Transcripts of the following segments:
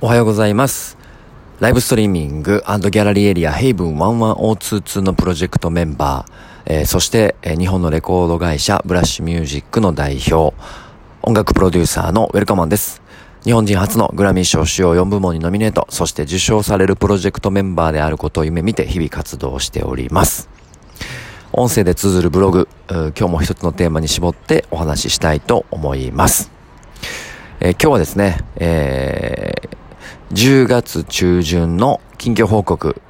おはようございます。ライブストリーミングギャラリーエリアヘイブン11022のプロジェクトメンバー、えー、そして、えー、日本のレコード会社ブラッシュミュージックの代表、音楽プロデューサーのウェルカマンです。日本人初のグラミー賞主要4部門にノミネート、そして受賞されるプロジェクトメンバーであることを夢見て日々活動しております。音声で綴るブログ、今日も一つのテーマに絞ってお話ししたいと思います。えー、今日はですね、えー、10月中旬の近況報告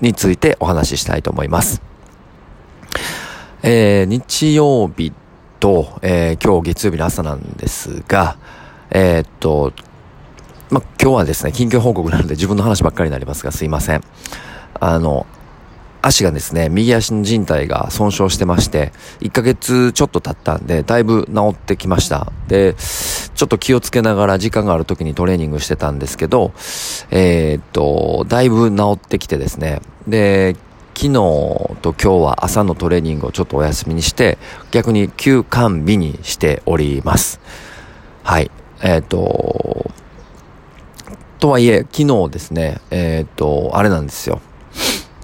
についてお話ししたいと思います。えー、日曜日と、えー、今日月曜日の朝なんですが、えー、っと、ま、今日はですね、近況報告なので自分の話ばっかりになりますが、すいません。あの、足がですね、右足の靭帯が損傷してまして、1ヶ月ちょっと経ったんで、だいぶ治ってきました。で、ちょっと気をつけながら時間がある時にトレーニングしてたんですけど、えー、っと、だいぶ治ってきてですね、で、昨日と今日は朝のトレーニングをちょっとお休みにして、逆に休館日にしております。はい。えー、っと、とはいえ、昨日ですね、えー、っと、あれなんですよ。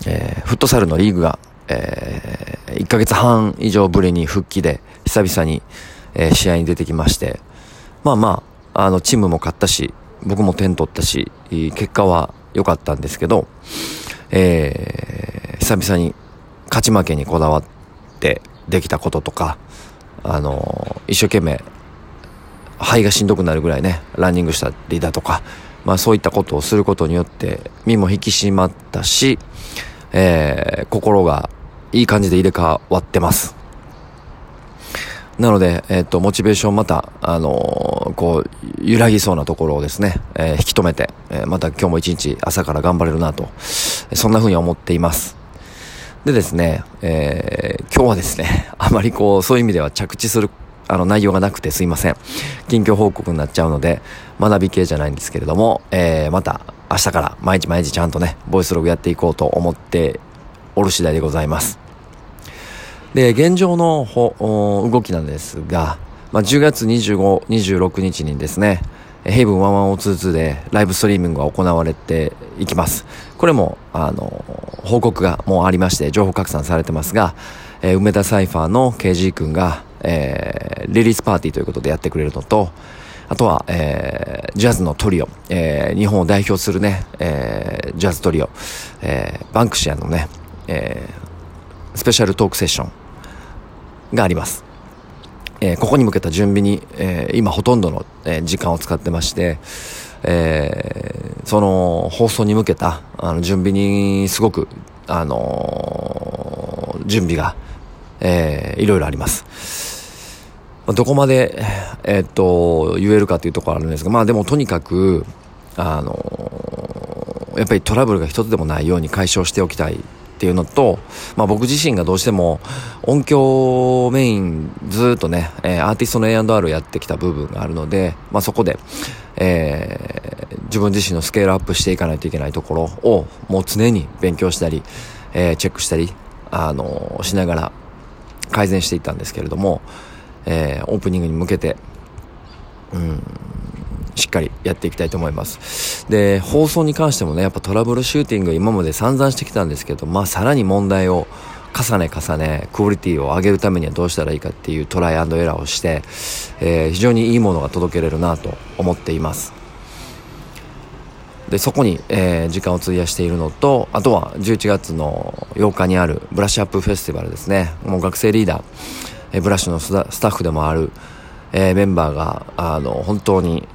えー、フットサルのリーグが、えー、1ヶ月半以上ぶりに復帰で、久々に、えー、試合に出てきまして、まあまあ、あの、チームも勝ったし、僕も点取ったし、結果は良かったんですけど、えー、久々に勝ち負けにこだわってできたこととか、あの一生懸命、肺がしんどくなるぐらいね、ランニングしたりだとか、まあそういったことをすることによって、身も引き締まったし、えー、心がいい感じで入れ替わってます。なので、えっ、ー、と、モチベーションまた、あの、こう、揺らぎそうなところをですね、えー、引き止めて、えまた今日も一日朝から頑張れるなと、そんな風に思っています。でですね、え今日はですね、あまりこう、そういう意味では着地する、あの、内容がなくてすいません。近況報告になっちゃうので、学び系じゃないんですけれども、えまた、明日から毎日毎日ちゃんとね、ボイスログやっていこうと思っておる次第でございます。で、現状の動きなんですが、まあ、10月25、26日にですね、ヘイブン11022でライブストリーミングが行われていきます。これも、あの、報告がもうありまして、情報拡散されてますが、えー、梅田サイファーの KG 君が、えー、リリースパーティーということでやってくれるのと、あとは、えー、ジャズのトリオ、えー、日本を代表するね、えー、ジャズトリオ、えー、バンクシアのね、えー、スペシャルトークセッションがあります。えー、ここに向けた準備に、えー、今ほとんどの、えー、時間を使ってまして、えー、その放送に向けたあの準備にすごく、あのー、準備が、えー、いろいろあります。どこまで、えー、っと、言えるかというところあるんですが、まあでもとにかく、あのやっぱりトラブルが一つでもないように解消しておきたいっていうのと、まあ僕自身がどうしても音響メインずっとね、え、アーティストの A&R をやってきた部分があるので、まあそこで、えー、自分自身のスケールアップしていかないといけないところをもう常に勉強したり、えー、チェックしたり、あのしながら改善していったんですけれども、えー、オープニングに向けて、うん、しっかりやっていきたいと思います。で、放送に関してもね、やっぱトラブルシューティング今まで散々してきたんですけど、まあさらに問題を重ね重ね、クオリティを上げるためにはどうしたらいいかっていうトライアンドエラーをして、えー、非常にいいものが届けれるなと思っています。で、そこに、えー、時間を費やしているのと、あとは11月の8日にあるブラッシュアップフェスティバルですね。もう学生リーダー、えブラッシュのスタッフでもある、えー、メンバーが、あの、本当に、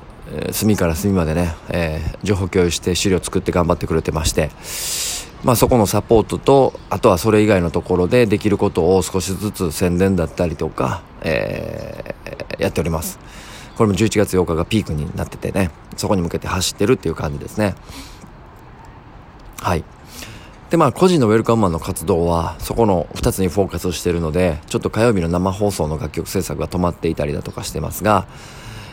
隅から隅までね、えー、情報共有して資料作って頑張ってくれてまして、まあそこのサポートと、あとはそれ以外のところでできることを少しずつ宣伝だったりとか、えー、やっております。これも11月8日がピークになっててね、そこに向けて走ってるっていう感じですね。はい。で、まあ、個人のウェルカムマンの活動は、そこの2つにフォーカスしているので、ちょっと火曜日の生放送の楽曲制作が止まっていたりだとかしてますが、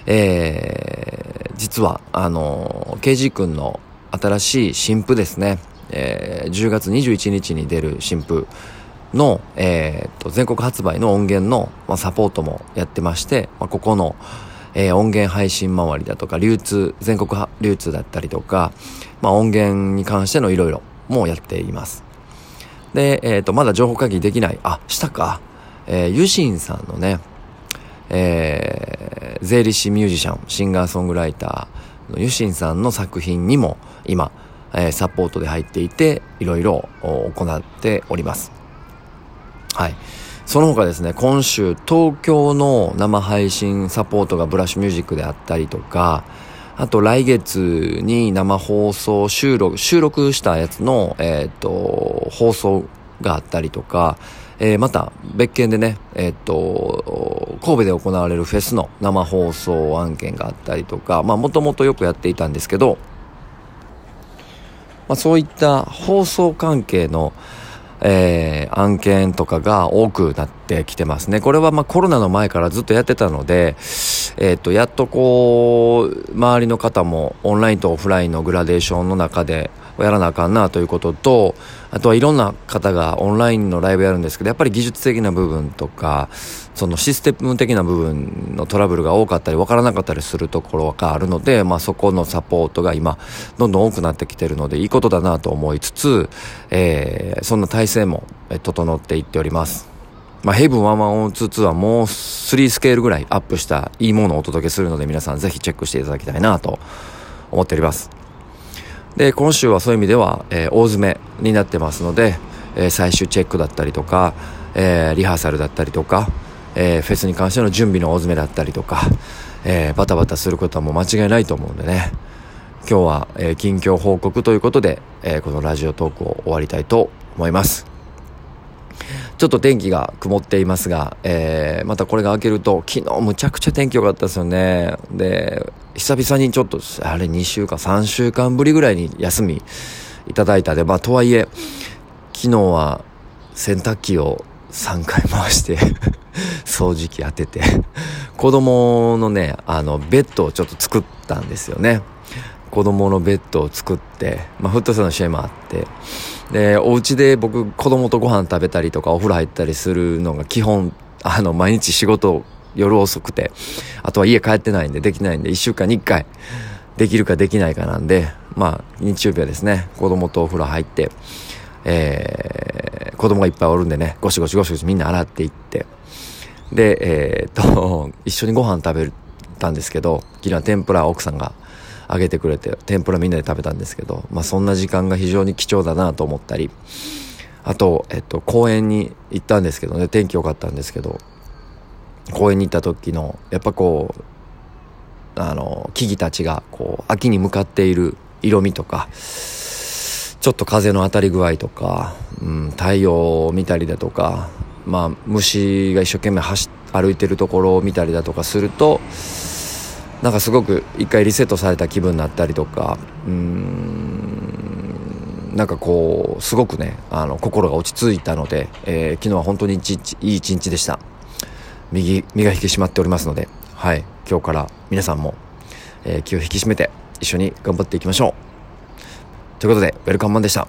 えー、実は、あの、KG 君の新しい新譜ですね、えー、10月21日に出る新譜の、えー、と、全国発売の音源の、まあ、サポートもやってまして、まあ、ここの、えー、音源配信周りだとか、流通、全国流通だったりとか、まあ音源に関してのいろいろもやっています。で、えっ、ー、と、まだ情報会議できない、あ、したか、えー、ユシンさんのね、えー、税理士ミュージシャン、シンガーソングライターのユシンさんの作品にも今、えー、サポートで入っていて、いろいろ行っております。はい。その他ですね、今週東京の生配信サポートがブラッシュミュージックであったりとか、あと来月に生放送収録、収録したやつの、えっ、ー、と、放送があったりとか、えー、また別件でね、えっ、ー、と、神戸で行われるフェスの生放送案件があったりとか、まあもともとよくやっていたんですけど、まあそういった放送関係の、えー、案件とかが多くなってきてますね。これはまあコロナの前からずっとやってたので、えっ、ー、と、やっとこう、周りの方もオンラインとオフラインのグラデーションの中でやらなあかんなということと、あとはいろんな方がオンラインのライブやるんですけど、やっぱり技術的な部分とか、そのシステム的な部分のトラブルが多かったり分からなかったりするところがあるので、まあそこのサポートが今、どんどん多くなってきてるので、いいことだなと思いつつ、えー、そんな体制も整っていっております。まあ、ヘブン1122はもう3スケールぐらいアップしたいいものをお届けするので皆さんぜひチェックしていただきたいなと思っております。で、今週はそういう意味では、えー、大詰めになってますので、えー、最終チェックだったりとか、えー、リハーサルだったりとか、え、フェスに関しての準備の大詰めだったりとか、え、バタバタすることはもう間違いないと思うんでね、今日は、え、近況報告ということで、え、このラジオトークを終わりたいと思います。ちょっと天気が曇っていますが、えー、またこれが明けると、昨日むちゃくちゃ天気良かったですよね。で、久々にちょっと、あれ2週間、3週間ぶりぐらいに休みいただいたで、まあとはいえ、昨日は洗濯機を3回回して 掃除機当てて子供のね、あの、ベッドをちょっと作ったんですよね。子供のベッドを作って、まあ、フットサルの試合もあって、で、お家で僕、子供とご飯食べたりとか、お風呂入ったりするのが基本、あの、毎日仕事、夜遅くて、あとは家帰ってないんで、できないんで、一週間に一回、できるかできないかなんで、まあ、日曜日はですね、子供とお風呂入って、えー、子供がいっぱいおるんでね、ゴシゴシゴシゴシみんな洗っていって、で、えー、っと、一緒にご飯食べたんですけど、昨日は天ぷら奥さんがあげてくれて、天ぷらみんなで食べたんですけど、まあそんな時間が非常に貴重だなと思ったり、あと、えっと、公園に行ったんですけどね、天気良かったんですけど、公園に行った時の、やっぱこう、あの、木々たちが、こう、秋に向かっている色味とか、ちょっと風の当たり具合とか、うん、太陽を見たりだとか、まあ、虫が一生懸命走歩いてるところを見たりだとかすると、なんかすごく一回リセットされた気分になったりとかうんなんかこうすごくねあの心が落ち着いたので、えー、昨日は本当にいい一日でした。右身が引き締まっておりますのではい。今日から皆さんも、えー、気を引き締めて一緒に頑張っていきましょう。ということでウェルカムマンでした。